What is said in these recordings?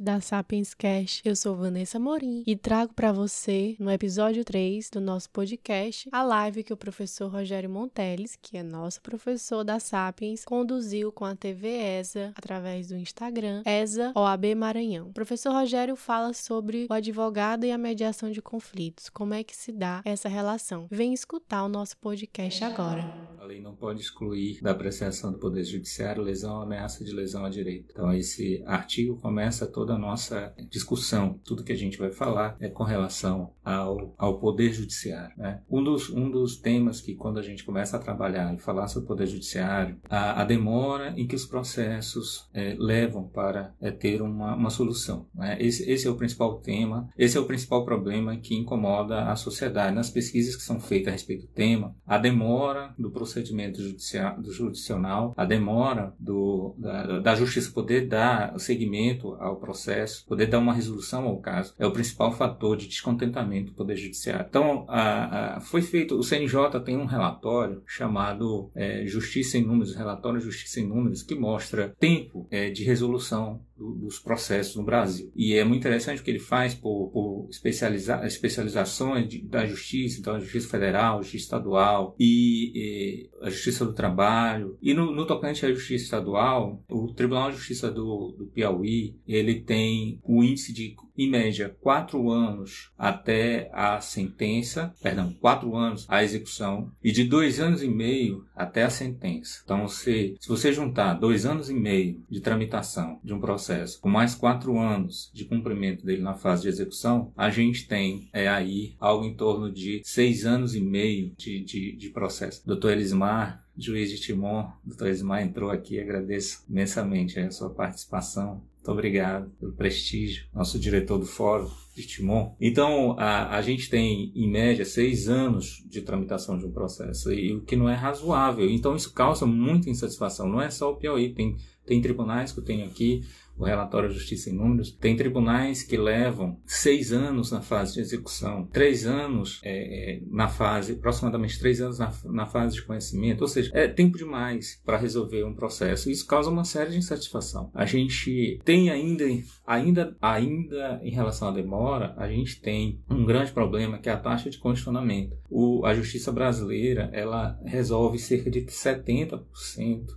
ouvinte da Sapiens Cast. Eu sou Vanessa Morim e trago para você, no episódio 3 do nosso podcast, a live que o professor Rogério Monteles, que é nosso professor da Sapiens, conduziu com a TV ESA através do Instagram ESA OAB Maranhão. O professor Rogério fala sobre o advogado e a mediação de conflitos, como é que se dá essa relação. Vem escutar o nosso podcast agora. A lei não pode excluir da apreciação do Poder Judiciário lesão ou ameaça de lesão à direita. Então, esse artigo começa toda a nossa discussão. Tudo que a gente vai falar é com relação ao, ao Poder Judiciário. Né? Um, dos, um dos temas que, quando a gente começa a trabalhar e falar sobre o Poder Judiciário, a, a demora em que os processos é, levam para é, ter uma, uma solução. Né? Esse, esse é o principal tema, esse é o principal problema que incomoda a sociedade. Nas pesquisas que são feitas a respeito do tema, a demora do procedimento judicial, do judicional, a demora do, da, da justiça poder dar seguimento ao processo, poder dar uma resolução ao caso, é o principal fator de descontentamento do Poder Judiciário. Então, a, a, foi feito, o CNJ tem um relatório chamado é, Justiça em Números, relatório Justiça em Números, que mostra tempo é, de resolução do, dos processos no Brasil. E é muito interessante o que ele faz por, por especializar, especializações de, da justiça, então a Justiça Federal, Justiça Estadual e, e a Justiça do Trabalho. E no, no, tocante à Justiça Estadual, o Tribunal de Justiça do, do Piauí, ele tem o índice de em média, quatro anos até a sentença, perdão, quatro anos a execução e de dois anos e meio até a sentença. Então, se, se você juntar dois anos e meio de tramitação de um processo com mais quatro anos de cumprimento dele na fase de execução, a gente tem é, aí algo em torno de seis anos e meio de, de, de processo. Doutor Elismar, juiz de Timon, doutor Elismar entrou aqui, agradeço imensamente a sua participação muito obrigado pelo prestígio, nosso diretor do fórum de Timon. Então, a, a gente tem, em média, seis anos de tramitação de um processo, e o que não é razoável. Então, isso causa muita insatisfação. Não é só o Piauí, tem, tem tribunais que eu tenho aqui, o relatório Justiça em Números, tem tribunais que levam seis anos na fase de execução, três anos é, na fase, aproximadamente três anos na, na fase de conhecimento, ou seja, é tempo demais para resolver um processo. Isso causa uma série de insatisfação. A gente tem ainda, ainda, ainda em relação à demora, a gente tem um grande problema que é a taxa de condicionamento. O, a justiça brasileira ela resolve cerca de 70%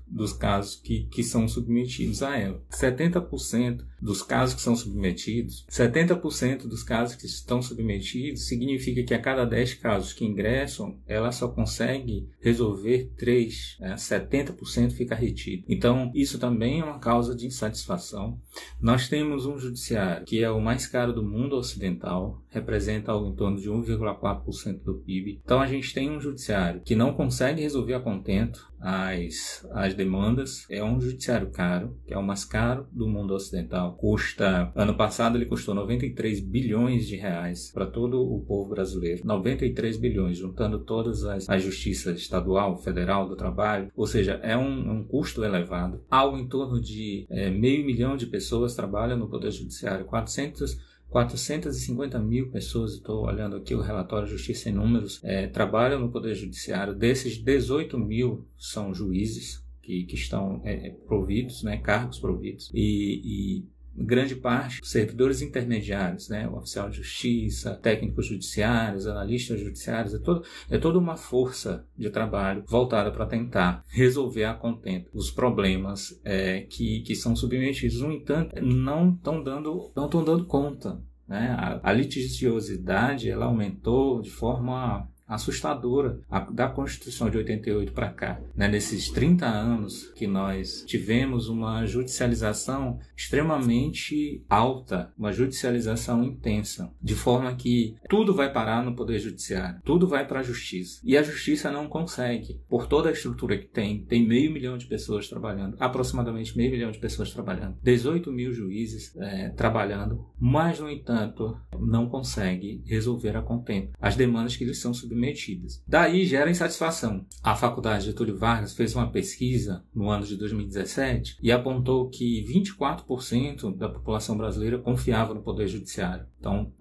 dos casos que, que são submetidos a ela. 70% 70% dos casos que são submetidos, 70% dos casos que estão submetidos significa que a cada 10 casos que ingressam, ela só consegue resolver 3, né? 70% fica retido. Então, isso também é uma causa de insatisfação. Nós temos um judiciário que é o mais caro do mundo ocidental, representa algo em torno de 1,4% do PIB. Então, a gente tem um judiciário que não consegue resolver a contento as, as demandas, é um judiciário caro, que é o mais caro do mundo ocidental. Custa, ano passado ele custou 93 bilhões de reais para todo o povo brasileiro. 93 bilhões, juntando todas as, as justiças estadual, federal, do trabalho. Ou seja, é um, um custo elevado. Algo em torno de é, meio milhão de pessoas trabalham no Poder Judiciário. 400 450 mil pessoas, estou olhando aqui o relatório Justiça em Números, é, trabalham no Poder Judiciário. Desses, 18 mil são juízes que, que estão é, providos, né, cargos providos, e grande parte servidores intermediários, né, o oficial de justiça, técnicos judiciários, analistas judiciários, é, todo, é toda uma força de trabalho voltada para tentar resolver a contento os problemas é, que, que são submetidos. No entanto, não estão dando, não dando conta. Né? A, a litigiosidade ela aumentou de forma assustadora da Constituição de 88 para cá. Né? Nesses 30 anos que nós tivemos uma judicialização extremamente alta, uma judicialização intensa, de forma que tudo vai parar no Poder Judiciário, tudo vai para a Justiça. E a Justiça não consegue, por toda a estrutura que tem, tem meio milhão de pessoas trabalhando, aproximadamente meio milhão de pessoas trabalhando, 18 mil juízes é, trabalhando, mas, no entanto, não consegue resolver a contento as demandas que lhes são submetidas submetidas. Daí gera insatisfação. A Faculdade Getúlio Vargas fez uma pesquisa no ano de 2017 e apontou que 24% da população brasileira confiava no Poder Judiciário. Então,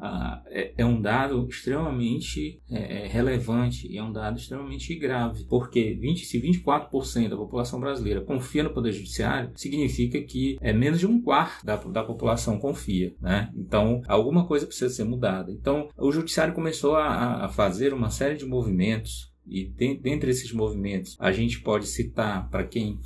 é, é, um dado extremamente é, é, relevante e é um dado extremamente grave, porque 20, se 24% da população brasileira confia no Poder Judiciário, significa que é menos de um quarto da, da população confia. Né? Então, alguma coisa precisa ser mudada. Então, o Judiciário começou a, a fazer uma série de movimentos, e dentre esses movimentos, a gente pode citar, para quem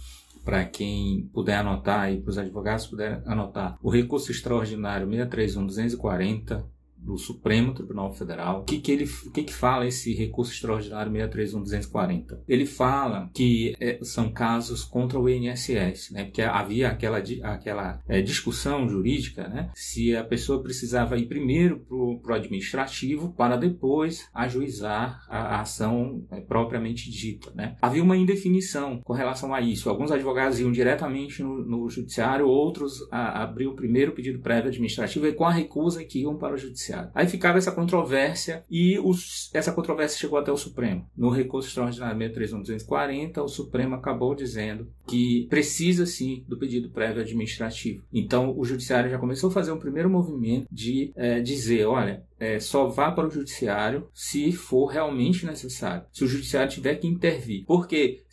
para quem puder anotar e para os advogados puderem anotar, o recurso extraordinário 631-240 do Supremo Tribunal Federal. O que, que ele o que, que fala esse recurso extraordinário 631-240? Ele fala que é, são casos contra o INSS, né? Porque havia aquela, aquela é, discussão jurídica, né? Se a pessoa precisava ir primeiro para o administrativo para depois ajuizar a, a ação é, propriamente dita, né? Havia uma indefinição com relação a isso. Alguns advogados iam diretamente no, no judiciário, outros a, abriam o primeiro pedido prévio administrativo e com a recusa que iam para o judiciário. Aí ficava essa controvérsia e os, essa controvérsia chegou até o Supremo. No recurso extraordinário 63240, o Supremo acabou dizendo que precisa sim do pedido prévio administrativo. Então o Judiciário já começou a fazer um primeiro movimento de é, dizer: olha, é, só vá para o judiciário se for realmente necessário, se o judiciário tiver que intervir. Porque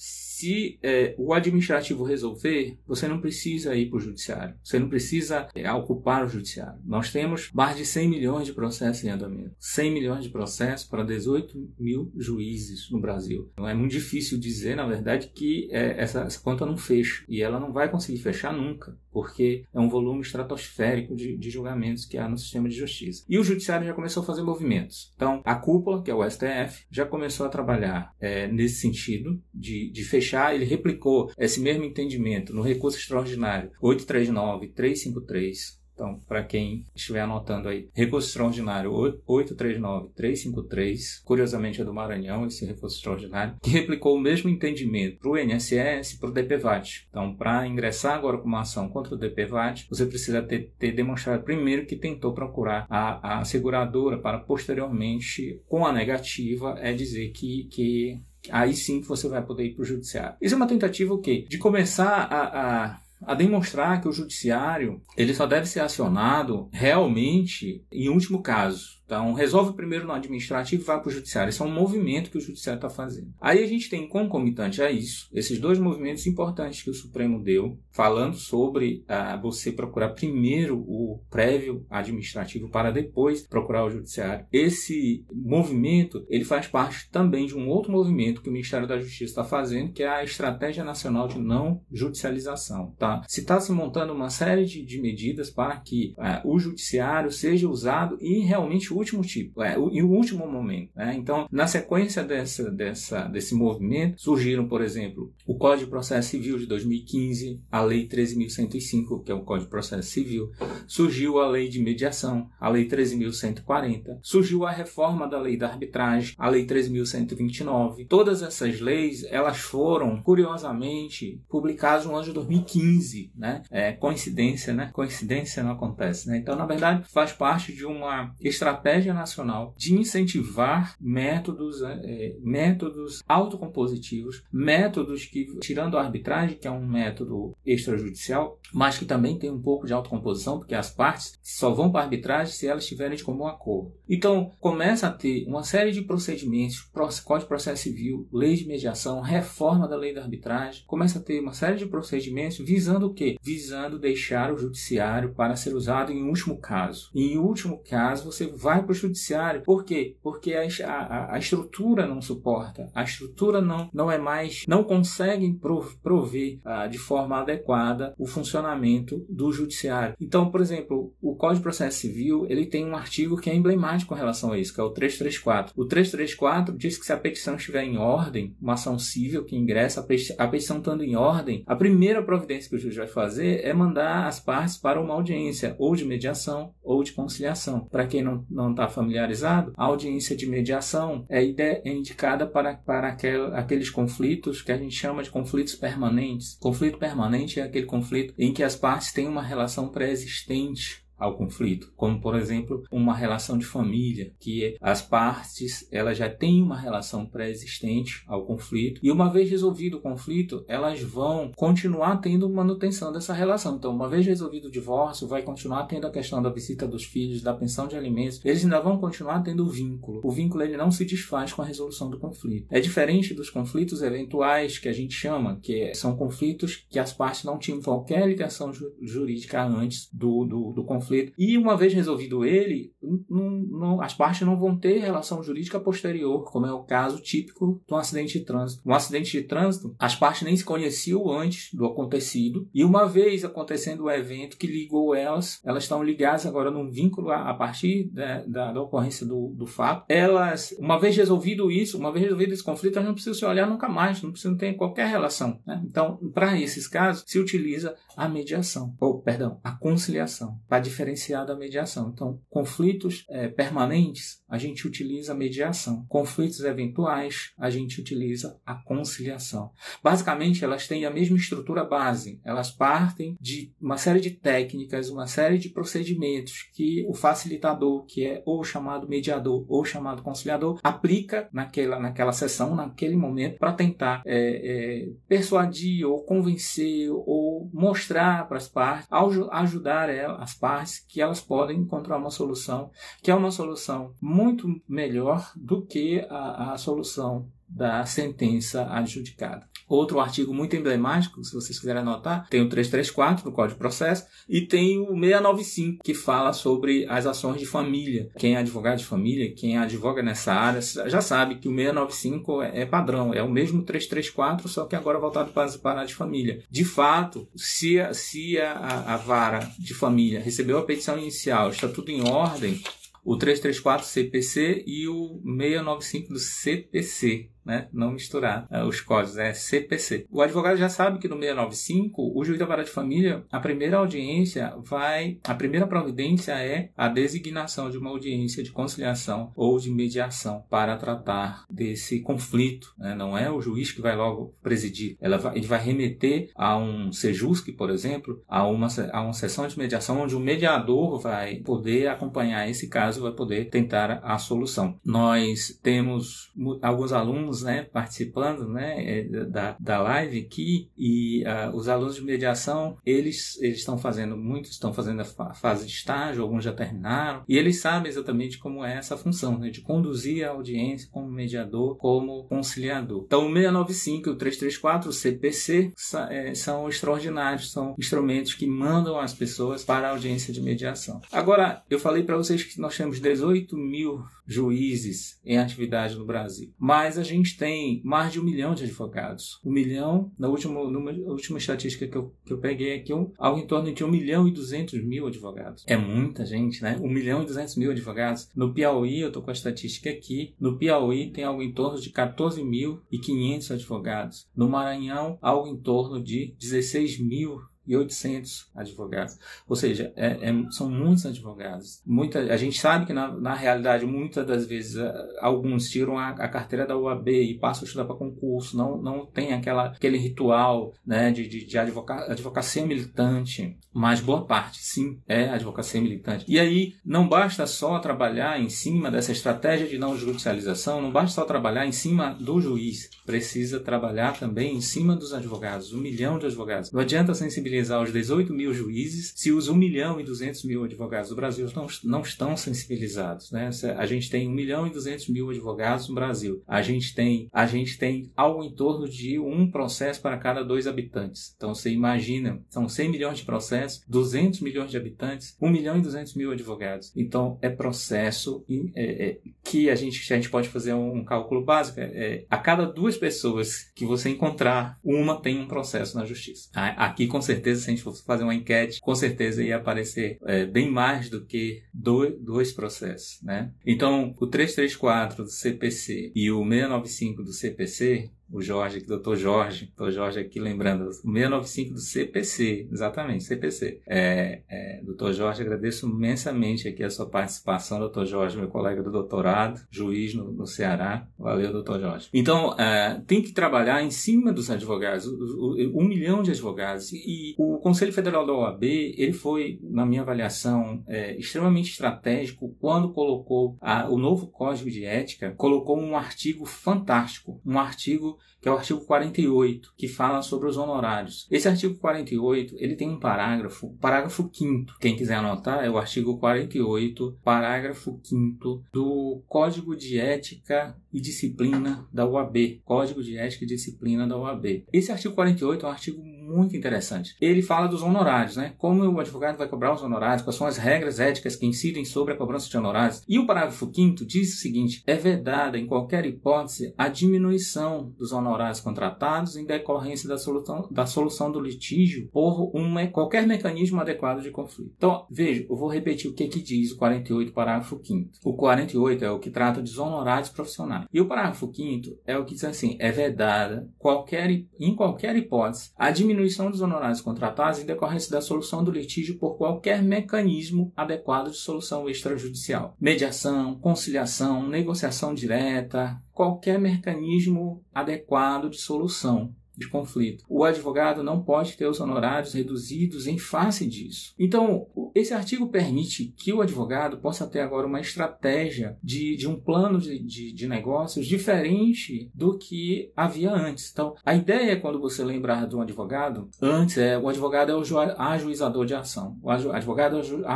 é, o administrativo resolver, você não precisa ir para o judiciário, você não precisa é, ocupar o judiciário. Nós temos mais de 100 milhões de processos em andamento. 100 milhões de processos para 18 mil juízes no Brasil. Então é muito difícil dizer, na verdade, que é, essa, essa conta não fecha. E ela não vai conseguir fechar nunca, porque é um volume estratosférico de, de julgamentos que há no sistema de justiça. E o judiciário já já começou a fazer movimentos. Então, a cúpula, que é o STF, já começou a trabalhar é, nesse sentido de, de fechar. Ele replicou esse mesmo entendimento no recurso extraordinário 839-353 então, para quem estiver anotando aí, recurso extraordinário 839-353, curiosamente é do Maranhão, esse recurso extraordinário, que replicou o mesmo entendimento para o INSS e para o DPVAT. Então, para ingressar agora com uma ação contra o DPVAT, você precisa ter, ter demonstrado primeiro que tentou procurar a, a seguradora para posteriormente, com a negativa, é dizer que, que aí sim você vai poder ir para o judiciário. Isso é uma tentativa o quê? De começar a, a a demonstrar que o judiciário ele só deve ser acionado realmente em último caso. Então, resolve primeiro no administrativo e vai para o judiciário. Esse é um movimento que o judiciário está fazendo. Aí a gente tem concomitante a isso, esses dois movimentos importantes que o Supremo deu, falando sobre ah, você procurar primeiro o prévio administrativo para depois procurar o judiciário. Esse movimento, ele faz parte também de um outro movimento que o Ministério da Justiça está fazendo, que é a Estratégia Nacional de Não Judicialização. Tá? Se está se montando uma série de, de medidas para que ah, o judiciário seja usado e realmente último tipo, é, o, em o último momento. Né? Então, na sequência dessa, dessa, desse movimento, surgiram, por exemplo, o Código de Processo Civil de 2015, a Lei 13.105, que é o Código de Processo Civil, surgiu a Lei de Mediação, a Lei 13.140, surgiu a reforma da Lei da Arbitragem, a Lei 13.129. Todas essas leis, elas foram, curiosamente, publicadas no ano de 2015, né? É, coincidência, né? Coincidência não acontece, né? Então, na verdade, faz parte de uma estratégia estratégia nacional de incentivar métodos, é, métodos autocompositivos, métodos que, tirando a arbitragem, que é um método extrajudicial, mas que também tem um pouco de autocomposição, porque as partes só vão para a arbitragem se elas estiverem de comum acordo. Então, começa a ter uma série de procedimentos, Código de Processo Civil, lei de mediação, reforma da lei da arbitragem, começa a ter uma série de procedimentos visando o quê? Visando deixar o judiciário para ser usado em último caso. Em último caso, você vai para o judiciário. Por quê? Porque a, a, a, estrutura não suporta, a estrutura não, não é mais, não consegue prover ah, de forma adequada o funcionamento do judiciário. Então, por exemplo, o Código de Processo Civil ele tem um artigo que é emblemático com relação a isso, que é o 334. O 334 diz que se a petição estiver em ordem, uma ação civil que ingressa, a petição estando em ordem, a primeira providência que o juiz vai fazer é mandar as partes para uma audiência, ou de mediação ou de conciliação. Para quem não não está familiarizado, a audiência de mediação é, é indicada para, para aquel, aqueles conflitos que a gente chama de conflitos permanentes. Conflito permanente é aquele conflito em que as partes têm uma relação pré-existente ao conflito, como por exemplo uma relação de família, que as partes elas já têm uma relação pré-existente ao conflito e uma vez resolvido o conflito, elas vão continuar tendo manutenção dessa relação. Então, uma vez resolvido o divórcio, vai continuar tendo a questão da visita dos filhos, da pensão de alimentos. Eles ainda vão continuar tendo o vínculo. O vínculo ele não se desfaz com a resolução do conflito. É diferente dos conflitos eventuais que a gente chama, que são conflitos que as partes não tinham qualquer ligação jurídica antes do, do, do conflito. E uma vez resolvido ele, não, não, as partes não vão ter relação jurídica posterior, como é o caso típico de um acidente de trânsito. Um acidente de trânsito, as partes nem se conheciam antes do acontecido, e uma vez acontecendo o evento que ligou elas, elas estão ligadas agora num vínculo a, a partir da, da, da ocorrência do, do fato. Elas, uma vez resolvido isso, uma vez resolvido esse conflito, elas não precisam se olhar nunca mais, não precisam ter qualquer relação. Né? Então, para esses casos, se utiliza a mediação, ou perdão, a conciliação, para diferenciar da mediação. Então, conflitos é, permanentes, a gente utiliza a mediação. Conflitos eventuais, a gente utiliza a conciliação. Basicamente, elas têm a mesma estrutura base. Elas partem de uma série de técnicas, uma série de procedimentos que o facilitador, que é ou chamado mediador ou chamado conciliador, aplica naquela, naquela sessão, naquele momento, para tentar é, é, persuadir ou convencer ou mostrar para as partes, ajudar as partes que elas podem encontrar uma solução que é uma solução muito melhor do que a, a solução da sentença adjudicada. Outro artigo muito emblemático, se vocês quiserem anotar, tem o 334 do Código de Processo e tem o 695 que fala sobre as ações de família. Quem é advogado de família, quem advoga nessa área, já sabe que o 695 é, é padrão, é o mesmo 334, só que agora voltado para paradas de família. De fato, se, a, se a, a vara de família recebeu a petição inicial, está tudo em ordem, o 334 CPC e o 695 do CPC né? Não misturar uh, os códigos, é CPC. O advogado já sabe que no 695, o juiz da vara de família, a primeira audiência vai, a primeira providência é a designação de uma audiência de conciliação ou de mediação para tratar desse conflito, né? Não é o juiz que vai logo presidir, ela vai, ele vai remeter a um sejusque, por exemplo, a uma, a uma sessão de mediação onde o mediador vai poder acompanhar esse caso, vai poder tentar a solução. Nós temos alguns alunos alunos né, participando né, é, da, da live aqui e uh, os alunos de mediação, eles, eles estão fazendo, muitos estão fazendo a fase de estágio, alguns já terminaram, e eles sabem exatamente como é essa função, né, de conduzir a audiência como mediador, como conciliador. Então, o 695 e o 334, o CPC, é, são extraordinários, são instrumentos que mandam as pessoas para a audiência de mediação. Agora, eu falei para vocês que nós temos 18 mil juízes em atividade no Brasil. Mas a gente tem mais de um milhão de advogados. Um milhão, na última, numa última estatística que eu, que eu peguei aqui, um, algo em torno de um milhão e duzentos mil advogados. É muita gente, né? Um milhão e duzentos mil advogados. No Piauí, eu estou com a estatística aqui, no Piauí tem algo em torno de 14 mil e 500 advogados. No Maranhão, algo em torno de 16 mil e 800 advogados. Ou seja, é, é, são muitos advogados. Muita, a gente sabe que, na, na realidade, muitas das vezes, alguns tiram a, a carteira da UAB e passam a estudar para concurso, não, não tem aquela, aquele ritual né, de, de, de advoca, advocacia militante, mas boa parte, sim, é advocacia militante. E aí, não basta só trabalhar em cima dessa estratégia de não judicialização, não basta só trabalhar em cima do juiz, precisa trabalhar também em cima dos advogados, um milhão de advogados. Não adianta sensibilizar sensibilizar os 18 mil juízes se os 1 milhão e 200 mil advogados do Brasil não, não estão sensibilizados. Né? A gente tem 1 milhão e 200 mil advogados no Brasil. A gente tem, a gente tem algo em torno de um processo para cada dois habitantes. Então você imagina, são 100 milhões de processos, 200 milhões de habitantes, 1 milhão e 200 mil advogados. Então é processo é, é, que a gente, a gente pode fazer um cálculo básico. É, é, a cada duas pessoas que você encontrar, uma tem um processo na justiça. Aqui, com certeza, certeza, se a gente fosse fazer uma enquete, com certeza ia aparecer é, bem mais do que dois, dois processos, né? Então, o 334 do CPC e o 695 do CPC, o Jorge, aqui, doutor Jorge, doutor Jorge aqui lembrando, 695 do CPC, exatamente, CPC. É, é, doutor Jorge, agradeço imensamente aqui a sua participação, doutor Jorge, meu colega do doutorado, juiz no, no Ceará. Valeu, doutor Jorge. Então, é, tem que trabalhar em cima dos advogados, um milhão de advogados. E o Conselho Federal da OAB, ele foi, na minha avaliação, é, extremamente estratégico quando colocou a, o novo Código de Ética, colocou um artigo fantástico, um artigo que é o artigo 48, que fala sobre os honorários. Esse artigo 48, ele tem um parágrafo, parágrafo 5 Quem quiser anotar, é o artigo 48, parágrafo 5 do Código de Ética e Disciplina da UAB. Código de Ética e Disciplina da UAB. Esse artigo 48 é um artigo muito interessante. Ele fala dos honorários, né? Como o advogado vai cobrar os honorários, quais são as regras éticas que incidem sobre a cobrança de honorários. E o parágrafo 5 diz o seguinte: é vedada, em qualquer hipótese, a diminuição dos honorários contratados em decorrência da solução, da solução do litígio por um, qualquer mecanismo adequado de conflito. Então, veja, eu vou repetir o que, que diz o 48, parágrafo 5. O 48 é o que trata dos honorários profissionais. E o parágrafo 5 é o que diz assim: é vedada, qualquer, em qualquer hipótese, a diminuição diminuição dos honorários contratados em decorrência da solução do litígio por qualquer mecanismo adequado de solução extrajudicial. Mediação, conciliação, negociação direta, qualquer mecanismo adequado de solução de conflito. O advogado não pode ter os honorários reduzidos em face disso. Então, esse artigo permite que o advogado possa ter agora uma estratégia de, de um plano de, de, de negócios diferente do que havia antes. Então, a ideia, quando você lembrar de um advogado, antes é o advogado é o ajuizador de ação. O advogado é o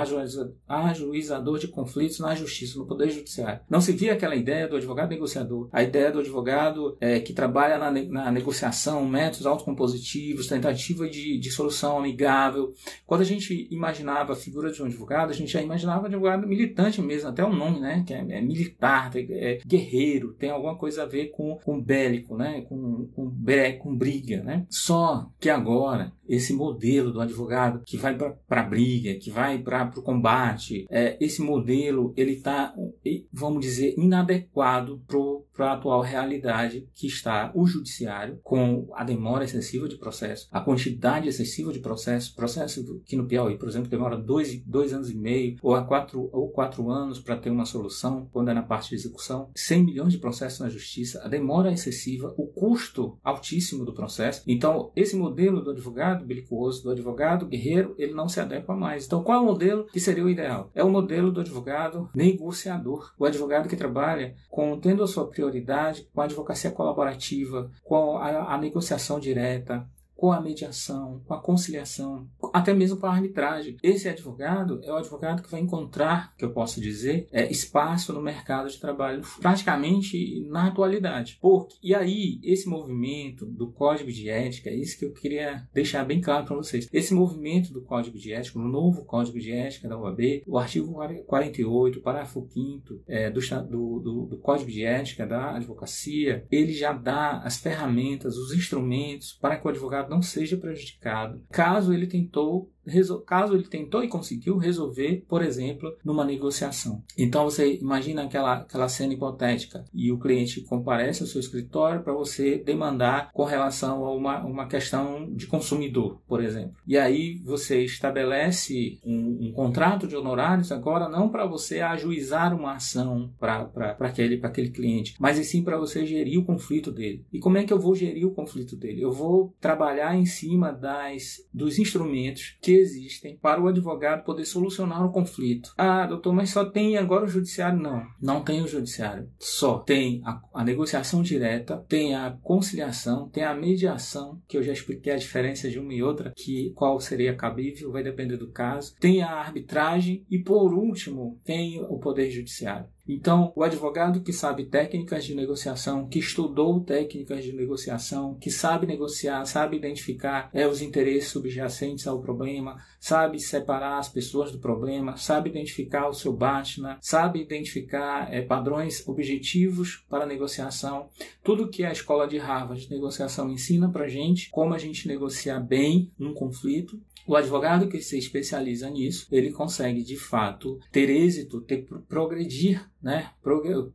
ajuizador de conflitos na justiça, no Poder Judiciário. Não se via aquela ideia do advogado negociador, a ideia do advogado é, que trabalha na, na negociação métodos autocompositivos, tentativa de, de solução amigável. Quando a gente imaginava a figura de um advogado, a gente já imaginava um advogado militante mesmo, até o nome, né? Que é, é militar, é guerreiro, tem alguma coisa a ver com, com bélico, né? Com, com, com briga, né? Só que agora esse modelo do advogado que vai para a briga, que vai para o combate, é, esse modelo ele está, vamos dizer, inadequado para a atual realidade que está o judiciário, com a demora excessiva de processo, a quantidade excessiva de processo, processo que no Piauí, por exemplo, demora dois, dois anos e meio ou a quatro, ou quatro anos para ter uma solução, quando é na parte de execução, 100 milhões de processos na justiça, a demora excessiva, o custo altíssimo do processo. Então, esse modelo do advogado advogado belicoso, do advogado guerreiro, ele não se adequa mais. Então, qual é o modelo que seria o ideal? É o modelo do advogado negociador, o advogado que trabalha com tendo a sua prioridade com a advocacia colaborativa, com a, a negociação direta, com a mediação, com a conciliação, até mesmo com a arbitragem. Esse advogado é o advogado que vai encontrar, que eu posso dizer, é, espaço no mercado de trabalho praticamente na atualidade. Porque, e aí, esse movimento do Código de Ética, é isso que eu queria deixar bem claro para vocês. Esse movimento do Código de Ética, o novo Código de Ética da UAB, o artigo 48, parágrafo 5 é, do, do, do Código de Ética da Advocacia, ele já dá as ferramentas, os instrumentos para que o advogado não seja prejudicado. Caso ele tentou caso ele tentou e conseguiu resolver, por exemplo, numa negociação. Então você imagina aquela, aquela cena hipotética e o cliente comparece ao seu escritório para você demandar com relação a uma, uma questão de consumidor, por exemplo. E aí você estabelece um, um contrato de honorários agora não para você ajuizar uma ação para aquele, aquele cliente, mas e sim para você gerir o conflito dele. E como é que eu vou gerir o conflito dele? Eu vou trabalhar em cima das, dos instrumentos que existem para o advogado poder solucionar o conflito. Ah, doutor, mas só tem agora o judiciário? Não, não tem o judiciário. Só tem a, a negociação direta, tem a conciliação, tem a mediação, que eu já expliquei a diferença de uma e outra, que qual seria cabível, vai depender do caso. Tem a arbitragem e, por último, tem o poder judiciário. Então, o advogado que sabe técnicas de negociação, que estudou técnicas de negociação, que sabe negociar, sabe identificar é, os interesses subjacentes ao problema, sabe separar as pessoas do problema, sabe identificar o seu BATNA, sabe identificar é, padrões objetivos para negociação. Tudo que a escola de Harvard de negociação ensina para gente, como a gente negociar bem um conflito, o advogado que se especializa nisso, ele consegue de fato ter êxito, ter progredir né?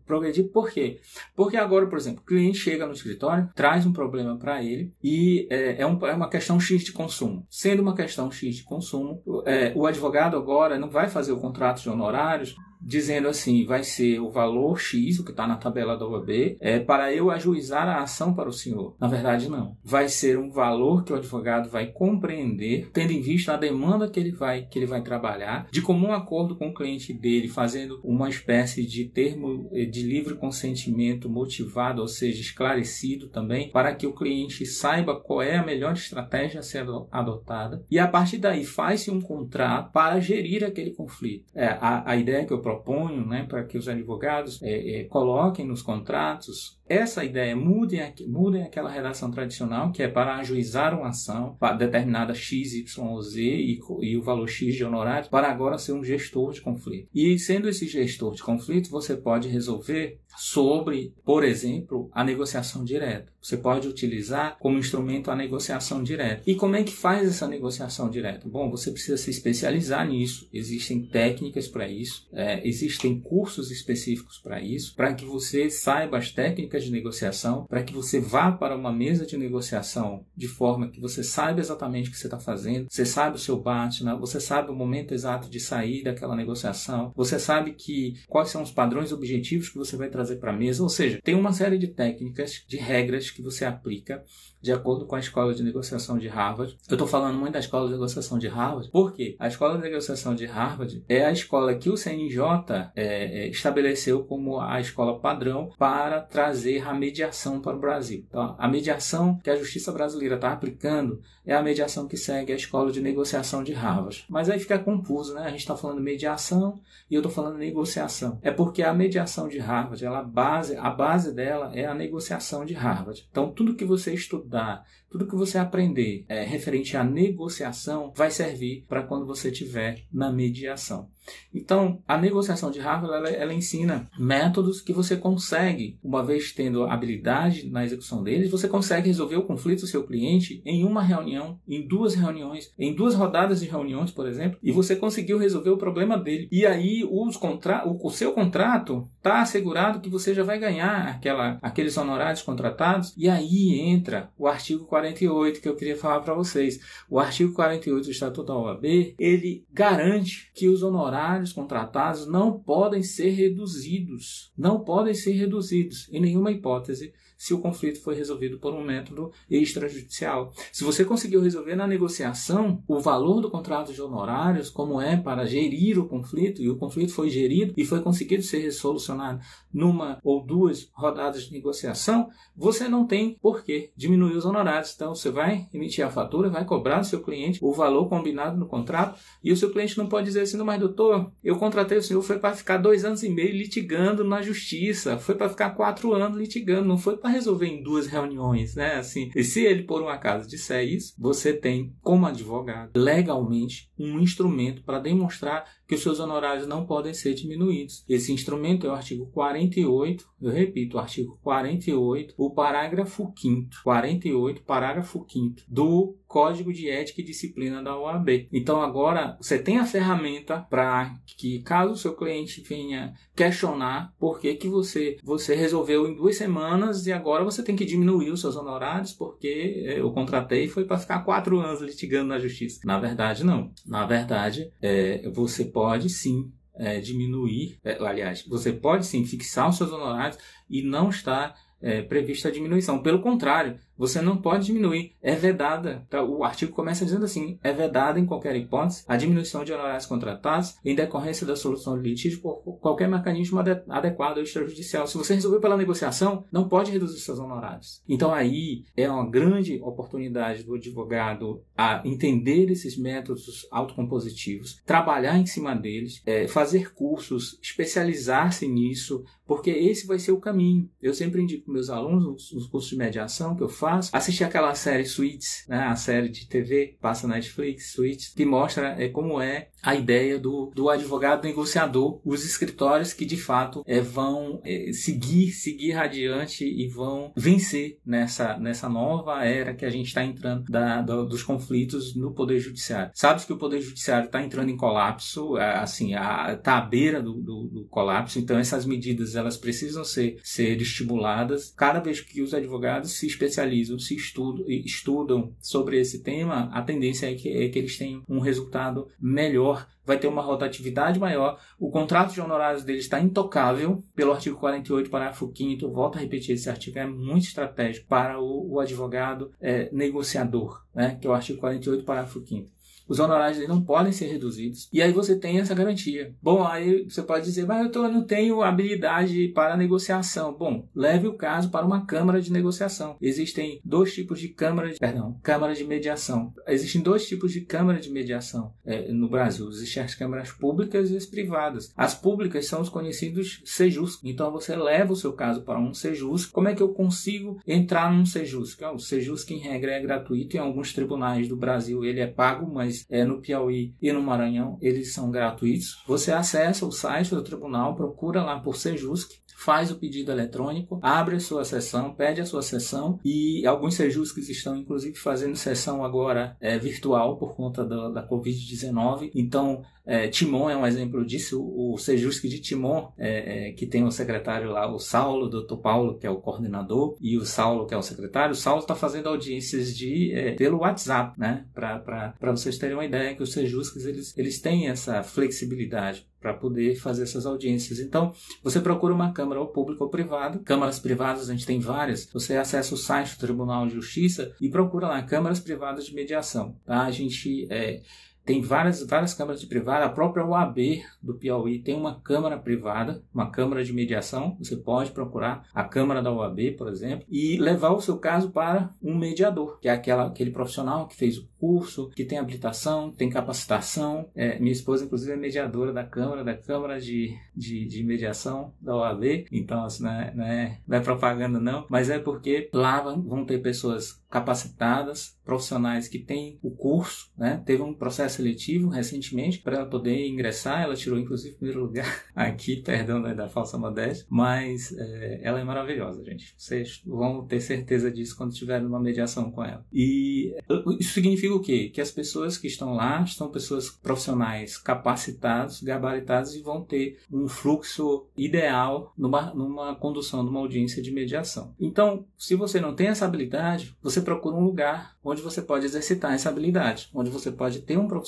Progredir por quê? Porque agora, por exemplo, o cliente chega no escritório, traz um problema para ele e é, é, um, é, uma questão X de consumo. Sendo uma questão X de consumo, é, o advogado agora não vai fazer o contrato de honorários dizendo assim, vai ser o valor X, o que está na tabela da OAB, é para eu ajuizar a ação para o senhor. Na verdade, não. Vai ser um valor que o advogado vai compreender, tendo em vista a demanda que ele vai, que ele vai trabalhar, de comum acordo com o cliente dele, fazendo uma espécie de termo eh, de livre consentimento motivado, ou seja, esclarecido também, para que o cliente saiba qual é a melhor estratégia a ser adotada. E a partir daí faz-se um contrato para gerir aquele conflito. É, a, a ideia que eu proponho né, para que os advogados é, é, coloquem nos contratos essa ideia, mudem, mudem aquela redação tradicional, que é para ajuizar uma ação para determinada X, Y Z e, e o valor X de honorário, para agora ser um gestor de conflito. E sendo esse gestor de conflito, você pode resolver sobre, por exemplo, a negociação direta. Você pode utilizar como instrumento a negociação direta. E como é que faz essa negociação direta? Bom, você precisa se especializar nisso. Existem técnicas para isso, é, existem cursos específicos para isso, para que você saiba as técnicas de negociação, para que você vá para uma mesa de negociação de forma que você saiba exatamente o que você está fazendo, você sabe o seu né? você sabe o momento exato de sair daquela negociação, você sabe que quais são os padrões objetivos que você vai trazer para a mesa, ou seja, tem uma série de técnicas, de regras que você aplica de acordo com a escola de negociação de Harvard. Eu estou falando muito da escola de negociação de Harvard, porque a escola de negociação de Harvard é a escola que o CNJ é, é, estabeleceu como a escola padrão para trazer a mediação para o Brasil. Então, a mediação que a justiça brasileira está aplicando é a mediação que segue a escola de negociação de Harvard. Mas aí fica confuso, né? A gente está falando mediação e eu estou falando negociação. É porque a mediação de Harvard, ela base, a base dela é a negociação de Harvard. Então, tudo que você estudar, tudo que você aprender é, referente à negociação vai servir para quando você estiver na mediação. Então, a negociação de Harvard ela, ela, ensina métodos que você consegue, uma vez tendo habilidade na execução deles, você consegue resolver o conflito do seu cliente em uma reunião, em duas reuniões, em duas rodadas de reuniões, por exemplo, e você conseguiu resolver o problema dele. E aí os contra o, o seu contrato está assegurado que você já vai ganhar aquela, aqueles honorários contratados. E aí entra o artigo 48 que eu queria falar para vocês. O artigo 48 do Estatuto da OAB ele garante que os honorários honorários contratados não podem ser reduzidos. Não podem ser reduzidos em nenhuma hipótese se o conflito foi resolvido por um método extrajudicial. Se você conseguiu resolver na negociação o valor do contrato de honorários, como é para gerir o conflito, e o conflito foi gerido e foi conseguido ser resolucionado numa ou duas rodadas de negociação, você não tem por que diminuir os honorários. Então, você vai emitir a fatura, vai cobrar do seu cliente o valor combinado no contrato, e o seu cliente não pode dizer assim, mas doutor, eu contratei o senhor, foi para ficar dois anos e meio litigando na justiça, foi para ficar quatro anos litigando, não foi para resolver em duas reuniões, né? Assim, e se ele por um acaso disser isso, você tem como advogado legalmente um instrumento para demonstrar que os seus honorários não podem ser diminuídos. Esse instrumento é o artigo 48, eu repito, o artigo 48, o parágrafo 5 48, parágrafo 5 do Código de Ética e Disciplina da OAB. Então agora você tem a ferramenta para que caso o seu cliente venha questionar por que, que você, você resolveu em duas semanas e agora você tem que diminuir os seus honorários porque eu contratei e foi para ficar quatro anos litigando na justiça. Na verdade, não. Na verdade, é, você pode sim é, diminuir, é, aliás, você pode sim fixar os seus honorários e não estar é, prevista a diminuição. Pelo contrário, você não pode diminuir. É vedada. Tá? O artigo começa dizendo assim: é vedada em qualquer hipótese a diminuição de honorários contratados em decorrência da solução de litígio por qualquer mecanismo adequado ou extrajudicial. Se você resolver pela negociação, não pode reduzir seus honorários. Então aí é uma grande oportunidade do advogado a entender esses métodos autocompositivos, trabalhar em cima deles, é, fazer cursos, especializar-se nisso, porque esse vai ser o caminho. Eu sempre indico meus alunos nos cursos de mediação que eu Assistir aquela série Suits, né? A série de TV, passa na Netflix, Suits, que mostra é, como é a ideia do, do advogado negociador, os escritórios que de fato é, vão é, seguir, seguir adiante e vão vencer nessa, nessa nova era que a gente está entrando da, dos conflitos no Poder Judiciário. Sabe que o Poder Judiciário está entrando em colapso, é, assim, está à beira do, do, do, colapso, então essas medidas elas precisam ser, ser estimuladas. Cada vez que os advogados se especializam, se estudam, estudam sobre esse tema, a tendência é que, é que eles tenham um resultado melhor vai ter uma rotatividade maior. O contrato de honorários dele está intocável pelo artigo 48, parágrafo 5 volto a repetir, esse artigo é muito estratégico para o, o advogado é, negociador, né, que é o artigo 48, parágrafo 5 os honorários não podem ser reduzidos. E aí você tem essa garantia. Bom, aí você pode dizer, mas eu, tô, não tenho habilidade para negociação. Bom, leve o caso para uma câmara de negociação. Existem dois tipos de câmara de, perdão, câmara de mediação. Existem dois tipos de câmara de mediação é, no Brasil. Existem as câmaras públicas e as privadas. As públicas são os conhecidos sejus. Então você leva o seu caso para um sejus. Como é que eu consigo entrar num sejus? O sejus que em regra é gratuito em alguns tribunais do Brasil ele é pago, mas é, no Piauí e no Maranhão, eles são gratuitos. Você acessa o site do tribunal, procura lá por Sejusc, faz o pedido eletrônico, abre a sua sessão, pede a sua sessão e alguns Sejuscs estão inclusive fazendo sessão agora é, virtual por conta da, da Covid-19. Então, é, Timon é um exemplo disso. O, o Sejusc de Timon, é, é, que tem o secretário lá, o Saulo, o doutor Paulo, que é o coordenador, e o Saulo, que é o secretário. O Saulo está fazendo audiências de, é, pelo WhatsApp, né? Para vocês terem uma ideia que os Sejuscs eles, eles têm essa flexibilidade para poder fazer essas audiências. Então, você procura uma câmara ou pública ou privada. Câmaras privadas a gente tem várias. Você acessa o site do Tribunal de Justiça e procura lá câmaras privadas de mediação. Tá? A gente é, tem várias, várias câmaras de privada. A própria OAB do Piauí tem uma câmara privada, uma câmara de mediação. Você pode procurar a câmara da OAB, por exemplo, e levar o seu caso para um mediador, que é aquela, aquele profissional que fez o curso, que tem habilitação, tem capacitação. É, minha esposa, inclusive, é mediadora da Câmara, da Câmara de, de, de Mediação da OAB. Então, assim, não é, não, é, não é propaganda, não, mas é porque lá vão ter pessoas capacitadas, profissionais que têm o curso, né? Teve um processo seletivo recentemente para ela poder ingressar, ela tirou inclusive primeiro lugar aqui, perdão né, da falsa modéstia, mas é, ela é maravilhosa, gente. Vocês vão ter certeza disso quando tiverem uma mediação com ela. E isso significa o quê? Que as pessoas que estão lá são pessoas profissionais capacitados, gabaritados e vão ter um fluxo ideal numa, numa condução de uma audiência de mediação. Então, se você não tem essa habilidade, você procura um lugar onde você pode exercitar essa habilidade, onde você pode ter um profissional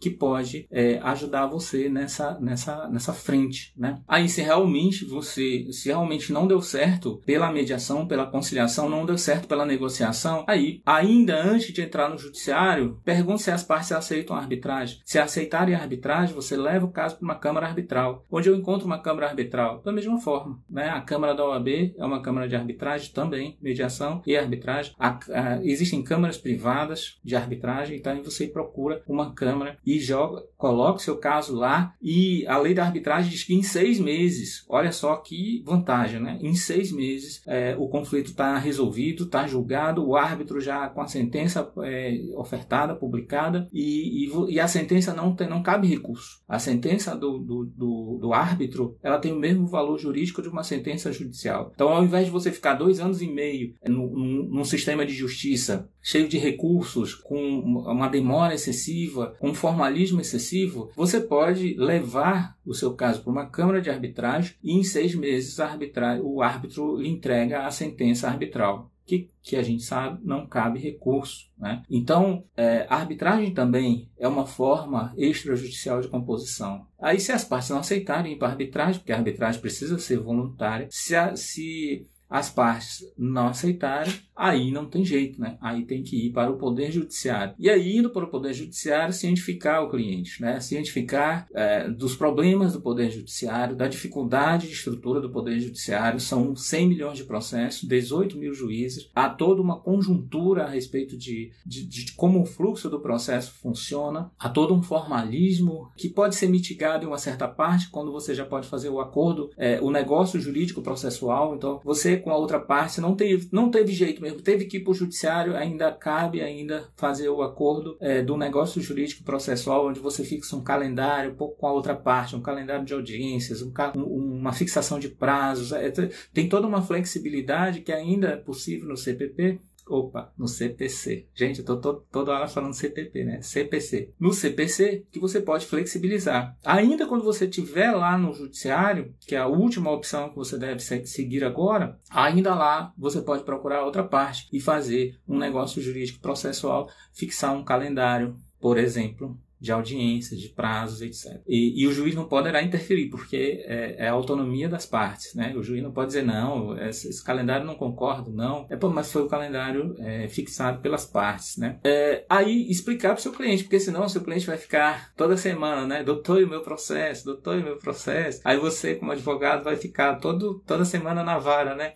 que pode é, ajudar você nessa, nessa, nessa frente, né? Aí, se realmente você, se realmente não deu certo pela mediação, pela conciliação, não deu certo pela negociação, aí, ainda antes de entrar no judiciário, pergunte se as partes aceitam a arbitragem. Se aceitarem a arbitragem, você leva o caso para uma câmara arbitral. Onde eu encontro uma câmara arbitral? Da mesma forma, né? A Câmara da OAB é uma câmara de arbitragem também, mediação e arbitragem. A, a, existem câmaras privadas de arbitragem, então você procura uma câmara e joga, coloca o seu caso lá e a lei da arbitragem diz que em seis meses, olha só que vantagem, né? Em seis meses é, o conflito está resolvido, está julgado, o árbitro já com a sentença é, ofertada, publicada e, e, e, a sentença não, tem, não cabe recurso. A sentença do, do, do, do árbitro ela tem o mesmo valor jurídico de uma sentença judicial. Então, ao invés de você ficar dois anos e meio num, num sistema de justiça cheio de recursos, com uma demora excessiva, com formalismo excessivo, você pode levar o seu caso para uma câmara de arbitragem e em seis meses o árbitro lhe entrega a sentença arbitral. Que, que a gente sabe não cabe recurso. Né? Então, é, a arbitragem também é uma forma extrajudicial de composição. Aí, se as partes não aceitarem ir para a arbitragem, porque a arbitragem precisa ser voluntária, se, a, se as partes não aceitarem, aí não tem jeito, né? Aí tem que ir para o Poder Judiciário. E aí, indo para o Poder Judiciário, cientificar o cliente, né? Cientificar é, dos problemas do Poder Judiciário, da dificuldade de estrutura do Poder Judiciário. São 100 milhões de processos, 18 mil juízes. Há toda uma conjuntura a respeito de, de, de como o fluxo do processo funciona. Há todo um formalismo que pode ser mitigado em uma certa parte quando você já pode fazer o acordo, é, o negócio jurídico processual. Então, você com a outra parte, não teve, não teve jeito mesmo, teve que ir para o judiciário, ainda cabe ainda fazer o acordo é, do negócio jurídico processual, onde você fixa um calendário pouco com a outra parte, um calendário de audiências, um, uma fixação de prazos, é, tem toda uma flexibilidade que ainda é possível no CPP, Opa, no CPC. Gente, eu tô, tô toda hora falando CPP, né? CPC. No CPC, que você pode flexibilizar. Ainda quando você estiver lá no judiciário, que é a última opção que você deve seguir agora, ainda lá você pode procurar outra parte e fazer um negócio jurídico processual, fixar um calendário, por exemplo, de audiência, de prazos, etc. E, e, o juiz não poderá interferir, porque é, é, a autonomia das partes, né? O juiz não pode dizer, não, esse, esse calendário não concordo, não. É, pô, mas foi o calendário é, fixado pelas partes, né? É, aí, explicar para o seu cliente, porque senão o seu cliente vai ficar toda semana, né? Doutor, e o meu processo? Doutor, e o meu processo? Aí você, como advogado, vai ficar todo, toda semana na vara, né?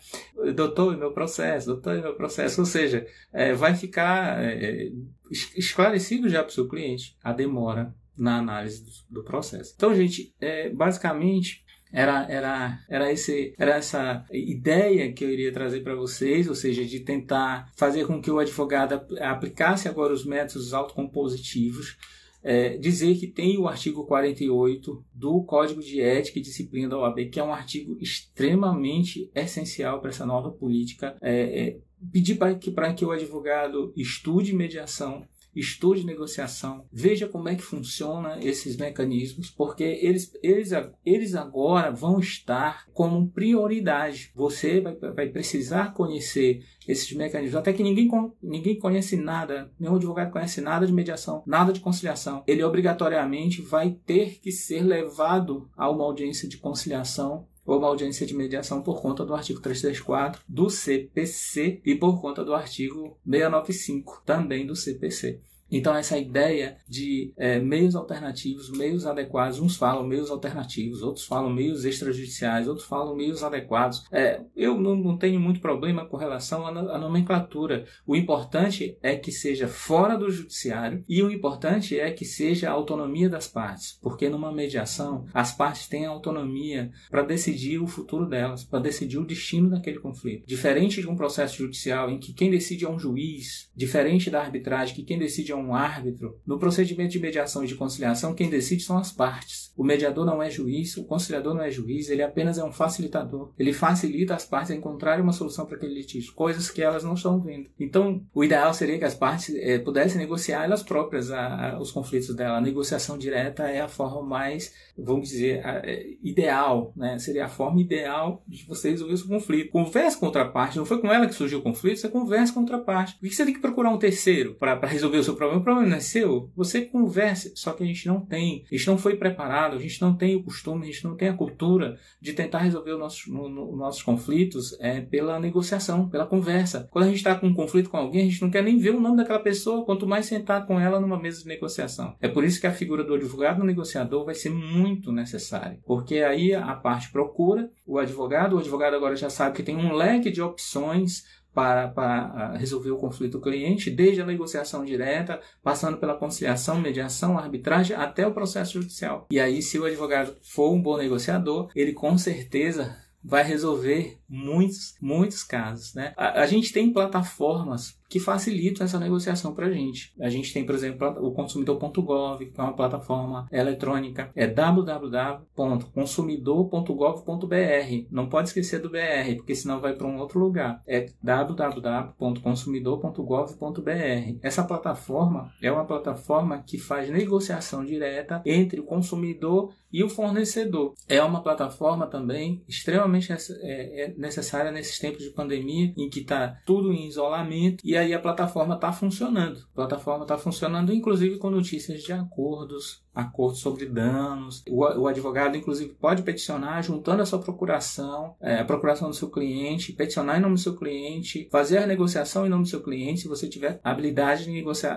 Doutor, e o meu processo? Doutor, e o meu processo? Ou seja, é, vai ficar é, esclarecido já para o seu cliente a demora na análise do, do processo. Então, gente, é, basicamente era, era, era, esse, era essa ideia que eu iria trazer para vocês, ou seja, de tentar fazer com que o advogado aplicasse agora os métodos autocompositivos, é, dizer que tem o artigo 48 do Código de Ética e Disciplina da OAB, que é um artigo extremamente essencial para essa nova política, é, é, pedir para que, para que o advogado estude mediação, estude negociação, veja como é que funciona esses mecanismos, porque eles, eles, eles agora vão estar como prioridade. Você vai, vai precisar conhecer esses mecanismos, até que ninguém, ninguém conhece nada, nenhum advogado conhece nada de mediação, nada de conciliação. Ele obrigatoriamente vai ter que ser levado a uma audiência de conciliação ou uma audiência de mediação por conta do artigo 334 do CPC e por conta do artigo 695 também do CPC. Então, essa ideia de é, meios alternativos, meios adequados, uns falam meios alternativos, outros falam meios extrajudiciais, outros falam meios adequados. É, eu não, não, tenho muito problema com relação à, à, nomenclatura. O importante é que seja fora do judiciário e o importante é que seja a autonomia das partes, porque numa mediação as partes têm autonomia para decidir o futuro delas, para decidir o destino daquele conflito. Diferente de um processo judicial em que quem decide é um juiz, diferente da arbitragem que quem decide é um um árbitro. No procedimento de mediação e de conciliação, quem decide são as partes. O mediador não é juiz, o conciliador não é juiz, ele apenas é um facilitador. Ele facilita as partes a encontrarem uma solução para aquele litígio, coisas que elas não estão vendo. Então, o ideal seria que as partes é, pudessem negociar elas próprias a, a, os conflitos dela. A negociação direta é a forma mais, vamos dizer, a, é, ideal, né? Seria a forma ideal de você resolver o conflito. Converse com outra parte, não foi com ela que surgiu o conflito, você conversa com outra parte. Por que você tem que procurar um terceiro para resolver o seu problema? Problema. O problema não é seu. Você converse, só que a gente não tem. A gente não foi preparado, a gente não tem o costume, a gente não tem a cultura de tentar resolver os nossos, no, no, nossos conflitos é, pela negociação, pela conversa. Quando a gente está com um conflito com alguém, a gente não quer nem ver o nome daquela pessoa, quanto mais sentar com ela numa mesa de negociação. É por isso que a figura do advogado negociador vai ser muito necessária. Porque aí a parte procura o advogado, o advogado agora já sabe que tem um leque de opções para, para ah, resolver o conflito do cliente, desde a negociação direta, passando pela conciliação, mediação, arbitragem, até o processo judicial. E aí, se o advogado for um bom negociador, ele com certeza vai resolver muitos, muitos casos. Né? A, a gente tem plataformas que facilitam essa negociação para a gente. A gente tem, por exemplo, o consumidor.gov, que é uma plataforma eletrônica, é www.consumidor.gov.br. Não pode esquecer do BR, porque senão vai para um outro lugar. É www.consumidor.gov.br. Essa plataforma é uma plataforma que faz negociação direta entre o consumidor e o fornecedor. É uma plataforma também extremamente é, é necessária nesses tempos de pandemia, em que está tudo em isolamento e aí a plataforma está funcionando. A plataforma está funcionando, inclusive com notícias de acordos, acordo sobre danos. O, o, advogado, inclusive, pode peticionar juntando a sua procuração, é, a procuração do seu cliente, peticionar em nome do seu cliente, fazer a negociação em nome do seu cliente. Se você tiver habilidade de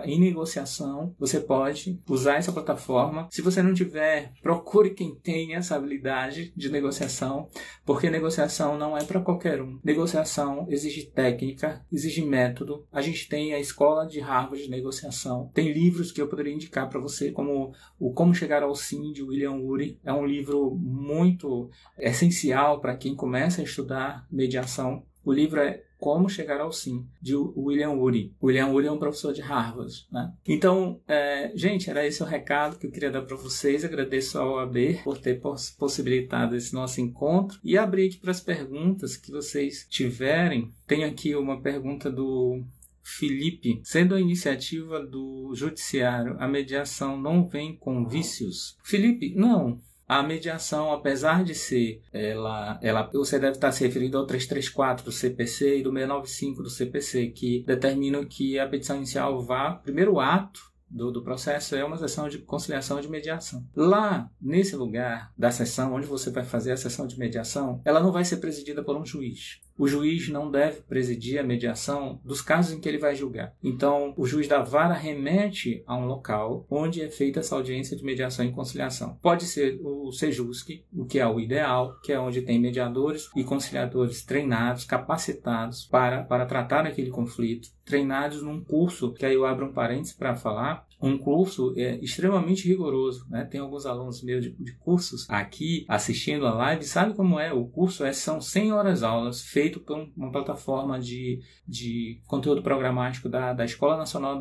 em negociação, você pode usar essa plataforma. Se você não tiver, procure quem tem essa habilidade de negociação, porque negociação não é para qualquer um. Negociação exige técnica, exige método. A gente tem a escola de Harvard de negociação. Tem livros que eu poderia indicar para você, como o Como Chegar ao Sim, de William Ury, é um livro muito essencial para quem começa a estudar mediação O livro é como Chegar ao Sim, de William Ury. William Ury é um professor de Harvard. Né? Então, é, gente, era esse o recado que eu queria dar para vocês. Agradeço ao AB por ter poss possibilitado esse nosso encontro e abrir aqui para as perguntas que vocês tiverem. Tem aqui uma pergunta do Felipe, sendo a iniciativa do judiciário, a mediação não vem com vícios? Felipe, não. A mediação, apesar de ser, ela, ela, você deve estar se referindo ao 334 do CPC e do 695 do CPC, que determinam que a petição inicial vá, primeiro ato do, do, processo é uma sessão de conciliação de mediação. Lá, nesse lugar da sessão, onde você vai fazer a sessão de mediação, ela não vai ser presidida por um juiz o juiz não deve presidir a mediação dos casos em que ele vai julgar. Então, o juiz da vara remete a um local onde é feita essa audiência de mediação e conciliação. Pode ser o Sejusc, o que é o ideal, que é onde tem mediadores e conciliadores treinados, capacitados para, para tratar aquele conflito, treinados num curso, que aí eu abro um parênteses para falar, um curso é, extremamente rigoroso. Né? Tem alguns alunos meus de, de, cursos aqui assistindo a live, sabe como é? O curso é, são 100 horas aulas, feito por uma plataforma de, de conteúdo programático da, da Escola Nacional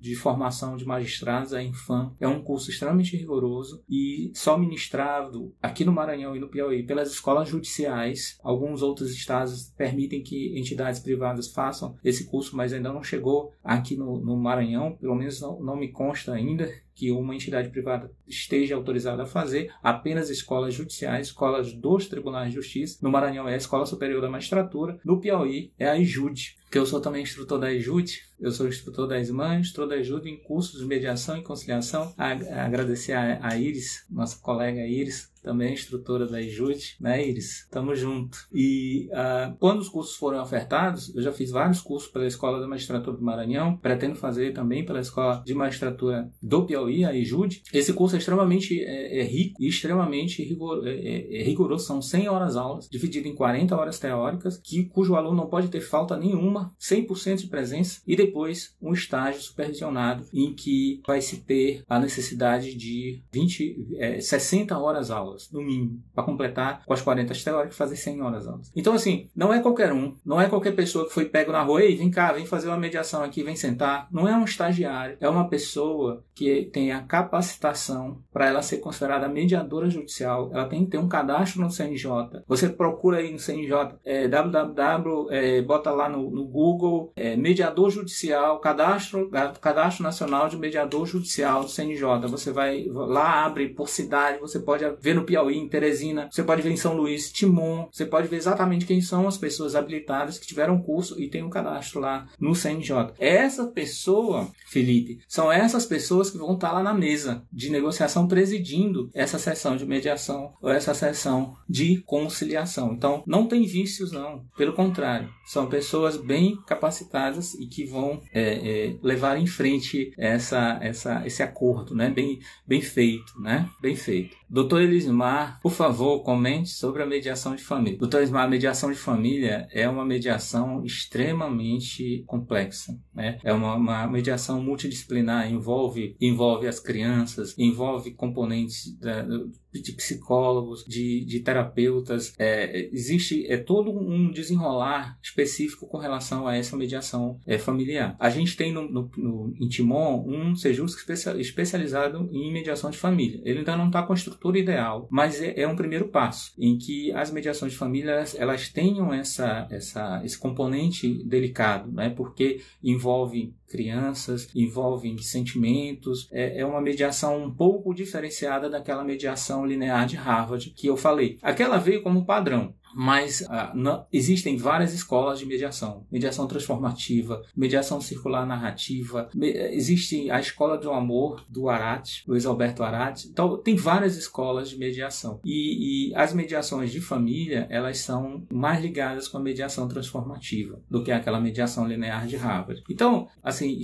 de formação de magistrados, a Infam. É um curso extremamente rigoroso e só ministrado aqui no Maranhão e no Piauí pelas escolas judiciais. Alguns outros estados permitem que entidades privadas façam esse curso, mas ainda não chegou aqui no, no Maranhão, pelo menos não, não me consta ainda que uma entidade privada esteja autorizada a fazer, apenas escolas judiciais, escolas dos tribunais de justiça. No Maranhão é a Escola Superior da Magistratura, no Piauí é a IJUD, que eu sou também instrutor da IJUD, eu sou instrutor das mães, instrutor da IJUD em cursos de mediação e conciliação. A, a agradecer a, a Iris, nossa colega Iris, também instrutora da IJUD, né, Iris? Tamo junto. E uh, quando os cursos foram ofertados, eu já fiz vários cursos pela Escola da Magistratura do Maranhão, pretendo fazer também pela Escola de Magistratura do Piauí, a IJUD. Esse curso é extremamente é, é rico e extremamente rigor, é, é, é rigoroso, são 100 horas aulas, dividido em 40 horas teóricas, que, cujo aluno não pode ter falta nenhuma, 100% de presença, e depois um estágio supervisionado em que vai se ter a necessidade de 20, 60 horas aulas aulas, no mínimo, para completar com as 40 teóricas fazer 100 horas aulas. Então, assim, não é qualquer um, não é qualquer pessoa que foi pego na rua, ei, vem cá, vem fazer uma mediação aqui, vem sentar. Não é um estagiário, é uma pessoa que tem a capacitação para ela ser considerada mediadora judicial. Ela tem que ter um cadastro no CNJ. Você procura aí no CNJ, é, www, é, bota lá no, no Google, é, mediador judicial, cadastro, cadastro nacional de mediador judicial do CNJ. Você vai lá, abre por cidade, você pode ver no no Piauí, em Teresina, você pode ver em São Luís, Timon, você pode ver exatamente quem são as pessoas habilitadas que tiveram curso e tem um cadastro lá no CNJ. Essa pessoa, Felipe, são essas pessoas que vão estar lá na mesa de negociação presidindo essa sessão de mediação ou essa sessão de conciliação. Então, não tem vícios, não. Pelo contrário, são pessoas bem capacitadas e que vão é, é, levar em frente essa, essa, esse acordo, né? Bem, bem feito, né? Bem feito. Doutor Elismar, por favor, comente sobre a mediação de família. Doutor Elismar, a mediação de família é uma mediação extremamente complexa. Né? É uma, uma mediação multidisciplinar, envolve, envolve as crianças, envolve componentes da, de psicólogos, de, de terapeutas. É, existe é todo um desenrolar específico com relação a essa mediação é, familiar. A gente tem no, no, no em Timon um Sejus especializado em mediação de família. Ele ainda não está com a estrutura ideal, mas é, é, um primeiro passo em que as mediações de família elas, elas tenham essa, essa, esse componente delicado, né? porque envolve crianças, envolvem sentimentos. É, é uma mediação um pouco diferenciada daquela mediação linear de Harvard que eu falei. Aquela veio como padrão mas ah, não, existem várias escolas de mediação. Mediação transformativa, mediação circular narrativa, me, existe a escola do amor do Arati, Luiz Alberto Arati. Então, tem várias escolas de mediação. E, e, as mediações de família, elas são mais ligadas com a mediação transformativa do que aquela mediação linear de Harvard. Então, assim,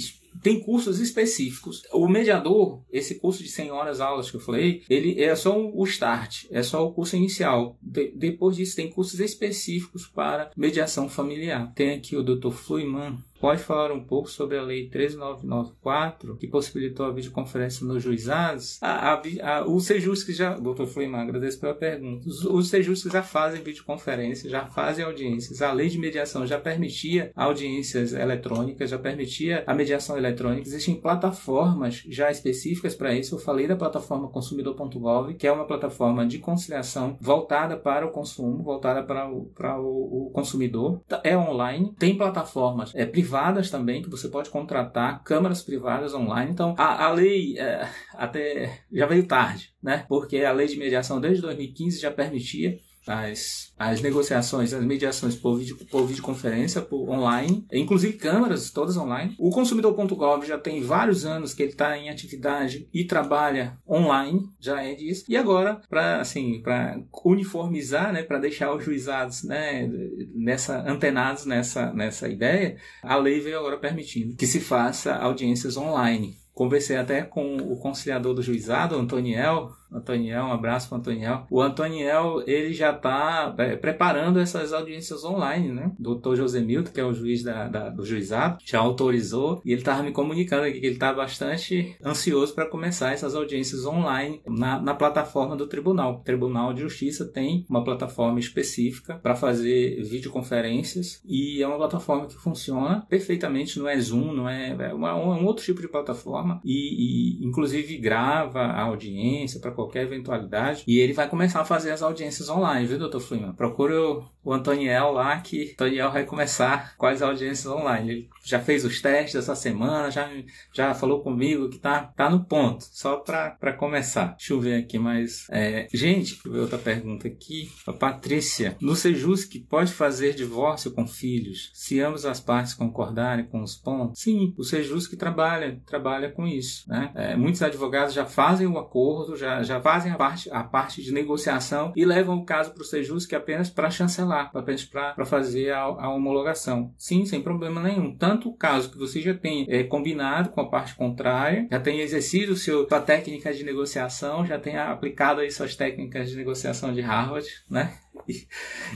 tem cursos específicos. O mediador, esse curso de 100 horas aulas que eu falei, ele é só o start, é só o curso inicial. De, depois disso, tem cursos específicos para mediação familiar. Tem aqui o Dr. Fluiman pode falar um pouco sobre a Lei 13994, que possibilitou a videoconferência nos juizados? A, a, a, o Sejus que já... Doutor Fleimar, agradeço pela pergunta. Os, os Sejus que já fazem videoconferência, já fazem audiências. A lei de mediação já permitia audiências eletrônicas, já permitia a mediação eletrônica. Existem plataformas já específicas para isso. Eu falei da plataforma consumidor.gov, que é uma plataforma de conciliação voltada para o consumo, voltada para o, para o, o consumidor. É online, tem plataformas é, privadas também que você pode contratar, câmaras privadas online. Então, a, a lei é, até já veio tarde, né? Porque a lei de mediação desde 2015 já permitia as, as negociações, as mediações por, vídeo, por videoconferência, por online, inclusive câmeras, todas online. O consumidor.gov já tem vários anos que ele está em atividade e trabalha online, já é disso. E agora, para assim, para uniformizar, né, para deixar os juizados, né, nessa antenados nessa nessa ideia, a lei veio agora permitindo que se faça audiências online. Conversei até com o conciliador do juizado, Antoniel, Antoniel, um abraço para Antoniel. O Antoniel, ele já está é, preparando essas audiências online, né? Doutor José Milton, que é o juiz da, da, do juizado, já autorizou e ele estava me comunicando aqui que ele está bastante ansioso para começar essas audiências online na, na plataforma do tribunal. O Tribunal de Justiça tem uma plataforma específica para fazer videoconferências e é uma plataforma que funciona perfeitamente, não é Zoom, não é, é, uma, um outro tipo de plataforma e, e inclusive grava a audiência para qualquer eventualidade. E ele vai começar a fazer as audiências online, viu, doutor Freeman? Procure o, Antoniel lá, que Antoniel vai começar com as audiências online. Ele já fez os testes essa semana, já, já falou comigo que tá, tá no ponto, só para começar. Deixa eu ver aqui mais. É, gente, outra pergunta aqui. A Patrícia, no Sejusc pode fazer divórcio com filhos se ambas as partes concordarem com os pontos? Sim, o Sejusc trabalha, trabalha com isso. Né? É, muitos advogados já fazem o acordo, já, já fazem a parte, a parte de negociação e levam o caso para o Sejusc apenas para chancelar, apenas para fazer a, a, homologação. Sim, sem problema nenhum. Tanto o caso que você já tem é, combinado com a parte contrária, já tem exercido seu, sua técnica de negociação, já tem aplicado aí suas técnicas de negociação de Harvard, né?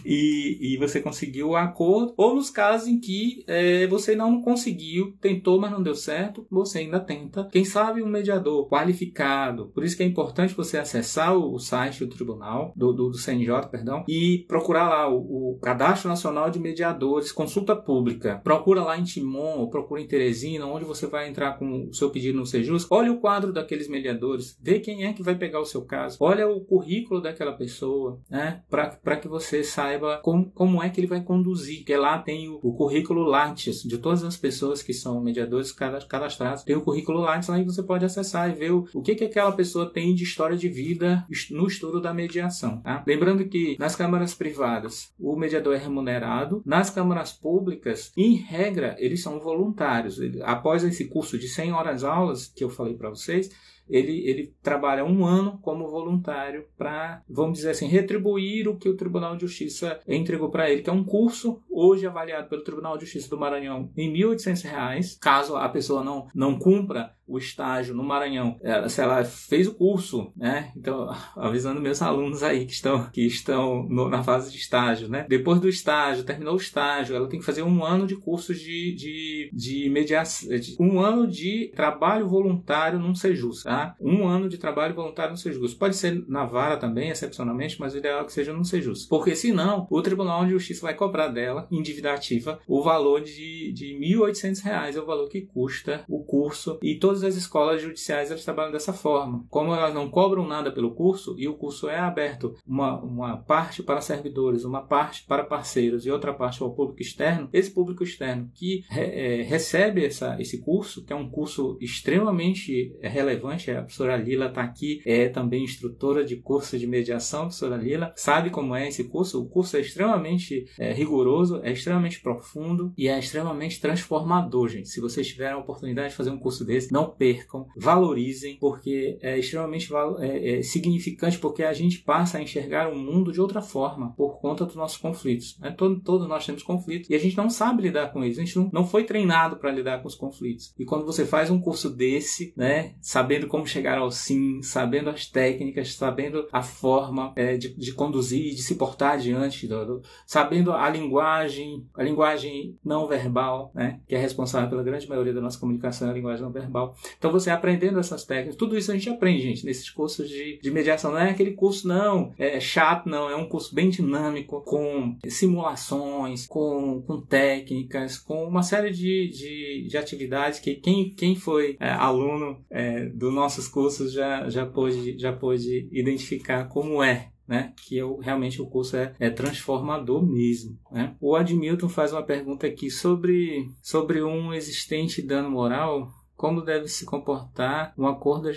E, e você conseguiu o acordo, ou nos casos em que é, você não conseguiu, tentou, mas não deu certo, você ainda tenta. Quem sabe um mediador qualificado. Por isso que é importante você acessar o, o site do tribunal, do, do, do, CNJ, perdão, e procurar lá o, o, Cadastro Nacional de Mediadores, consulta pública. Procura lá em Timon, procura em Teresina, onde você vai entrar com o seu pedido no Sejus. Olha o quadro daqueles mediadores, vê quem é que vai pegar o seu caso. Olha o currículo daquela pessoa, né? Para que você saiba como, como é que ele vai conduzir. Porque lá tem o, o currículo Lattes de todas as pessoas que são mediadores cadastrados. Tem o currículo Lattes lá que você pode acessar e ver o, o que, que aquela pessoa tem de história de vida no estudo da mediação. Tá? Lembrando que nas câmaras privadas o mediador é remunerado, nas câmaras públicas, em regra, eles são voluntários. Após esse curso de 100 horas aulas que eu falei para vocês, ele, ele trabalha um ano como voluntário para, vamos dizer assim, retribuir o que o Tribunal de Justiça entregou para ele, que é um curso hoje avaliado pelo Tribunal de Justiça do Maranhão em R$ 1.800, caso a pessoa não, não cumpra o estágio no Maranhão, ela, se ela fez o curso, né? Então, avisando meus alunos aí que estão, que estão no, na fase de estágio, né? Depois do estágio, terminou o estágio, ela tem que fazer um ano de cursos de, de, de mediação, um ano de trabalho voluntário num Sejus, tá? Um ano de trabalho voluntário no Sejus. Pode ser na vara também, excepcionalmente, mas o ideal é que seja no Sejus. Porque senão, o Tribunal de Justiça vai cobrar dela, em dívida ativa, o valor de, de R$ 1.800, é o valor que custa o curso e todas as escolas judiciais elas trabalham dessa forma. Como elas não cobram nada pelo curso e o curso é aberto uma, uma parte para servidores, uma parte para parceiros e outra parte para o público externo, esse público externo que é, recebe essa, esse curso, que é um curso extremamente relevante, a professora Lila está aqui, é também instrutora de curso de mediação, a professora Lila, sabe como é esse curso. O curso é extremamente é, rigoroso, é extremamente profundo e é extremamente transformador, gente. Se vocês tiverem a oportunidade de fazer um curso desse, não percam, valorizem, porque é extremamente é, é significante, porque a gente passa a enxergar o mundo de outra forma por conta dos nossos conflitos. Né? Todo, todos nós temos conflitos e a gente não sabe lidar com eles, a gente não, não foi treinado para lidar com os conflitos. E quando você faz um curso desse, né, sabendo como chegar ao sim, sabendo as técnicas, sabendo a forma é, de, de conduzir, de se portar diante, do, do, sabendo a linguagem, a linguagem não verbal, né, que é responsável pela grande maioria da nossa comunicação, é a linguagem não verbal. Então você aprendendo essas técnicas, tudo isso a gente aprende, gente, nesses cursos de, de mediação. Não é aquele curso, não, é chato, não, é um curso bem dinâmico, com simulações, com, com técnicas, com uma série de, de, de atividades que quem, quem foi é, aluno é, dos nossos cursos já, já, pôde, já pôde identificar como é né? Que eu, realmente o curso é, é transformador mesmo. Né? O Admilton faz uma pergunta aqui sobre, sobre um existente dano moral. Como deve se comportar um acordo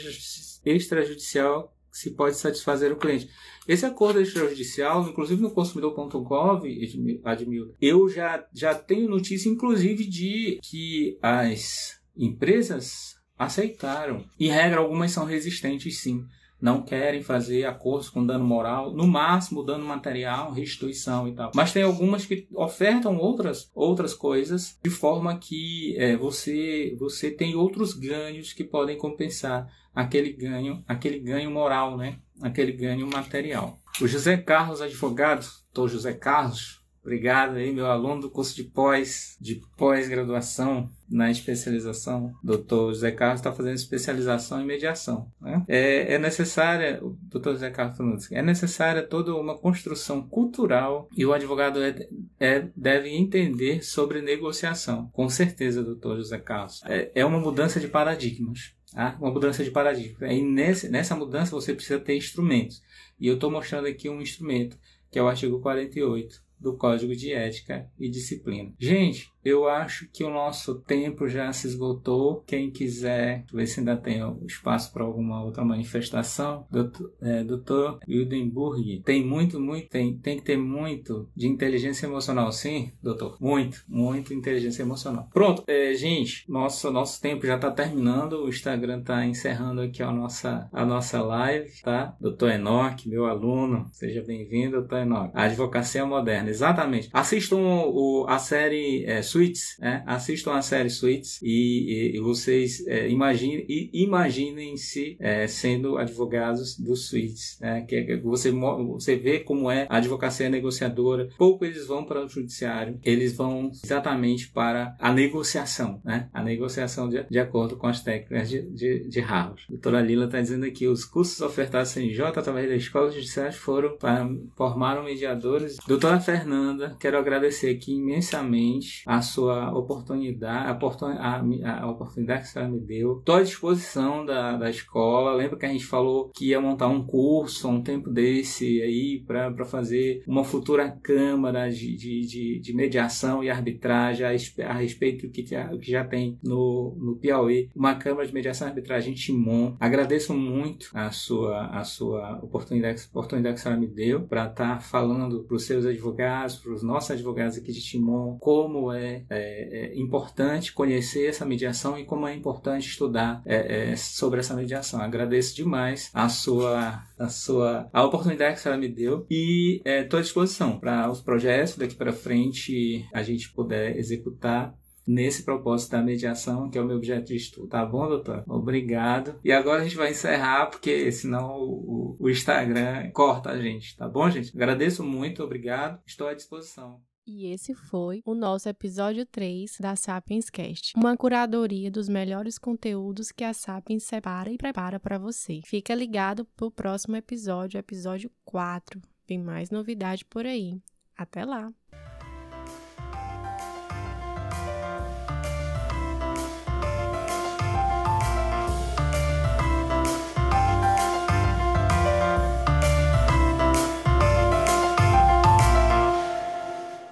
extrajudicial se pode satisfazer o cliente? Esse acordo extrajudicial, inclusive no consumidor.gov, Admilton, eu já, já tenho notícia, inclusive, de que as empresas aceitaram. E regra, algumas são resistentes sim não querem fazer acordos com dano moral, no máximo dano material, restituição e tal. Mas tem algumas que ofertam outras, outras coisas de forma que é, você, você tem outros ganhos que podem compensar aquele ganho, aquele ganho moral, né? aquele ganho material. O José Carlos Advogado, doutor José Carlos, Obrigado aí, meu aluno do curso de pós, de pós-graduação na especialização. Doutor José Carlos está fazendo especialização em mediação. Né? É, é necessária, o doutor José Carlos falando assim, é necessária toda uma construção cultural e o advogado é, é, deve entender sobre negociação. Com certeza, doutor José Carlos. É, é uma mudança de paradigmas. Tá? Uma mudança de paradigma. E nesse, nessa mudança você precisa ter instrumentos. E eu estou mostrando aqui um instrumento, que é o artigo 48 do Código de Ética e Disciplina. Gente, eu acho que o nosso tempo já se esgotou. Quem quiser ver se ainda tem espaço para alguma outra manifestação, doutor, é, Wildenburg, tem muito, muito, tem, tem que ter muito de inteligência emocional, sim, doutor? Muito, muito inteligência emocional. Pronto, é, gente, nosso, nosso tempo já está terminando. O Instagram está encerrando aqui a nossa, a nossa live, tá? Doutor Enoch, meu aluno, seja bem-vindo, doutor Enoch. A advocacia moderna, exatamente. Assistam o, a série. É, Suits, né? Assistam a série Suits e, e, e vocês é, imaginem, imaginem-se é, sendo advogados do Suits, né? Que é, você, você vê como é a advocacia negociadora. Pouco eles vão para o judiciário, eles vão exatamente para a negociação, né? A negociação de, de acordo com as técnicas de, de, de Harvard. A doutora Lila está dizendo aqui, os cursos ofertados em J através da Escola Judiciária foram para formar mediadores. Doutora Fernanda, quero agradecer aqui imensamente a sua oportunidade, a, a, oportunidade que você me deu. Estou à disposição da, da escola. Lembra que a gente falou que ia montar um curso um tempo desse aí para fazer uma futura câmara de, de, de, de mediação e arbitragem a, a respeito do que, já, que já tem no, no Piauí. Uma câmara de mediação e arbitragem em Timon. Agradeço muito a sua, a sua oportunidade, oportunidade que a senhora me deu para estar tá falando para os seus advogados, para os nossos advogados aqui de Timon, como é é, é, importante conhecer essa mediação e como é importante estudar é, é, sobre essa mediação. Agradeço demais a sua, a sua a oportunidade que senhora me deu e estou à disposição para os projetos daqui para frente a gente puder executar nesse propósito da mediação, que é o meu objeto de estudo. Tá bom, doutor? Obrigado. E agora a gente vai encerrar, porque senão o, o Instagram corta a gente, tá bom, gente? Agradeço muito, obrigado. Estou à disposição. E esse foi o nosso episódio 3 da Sapiens Cast, uma curadoria dos melhores conteúdos que a Sapiens separa e prepara para você. Fica ligado pro próximo episódio, episódio 4. Tem mais novidade por aí. Até lá!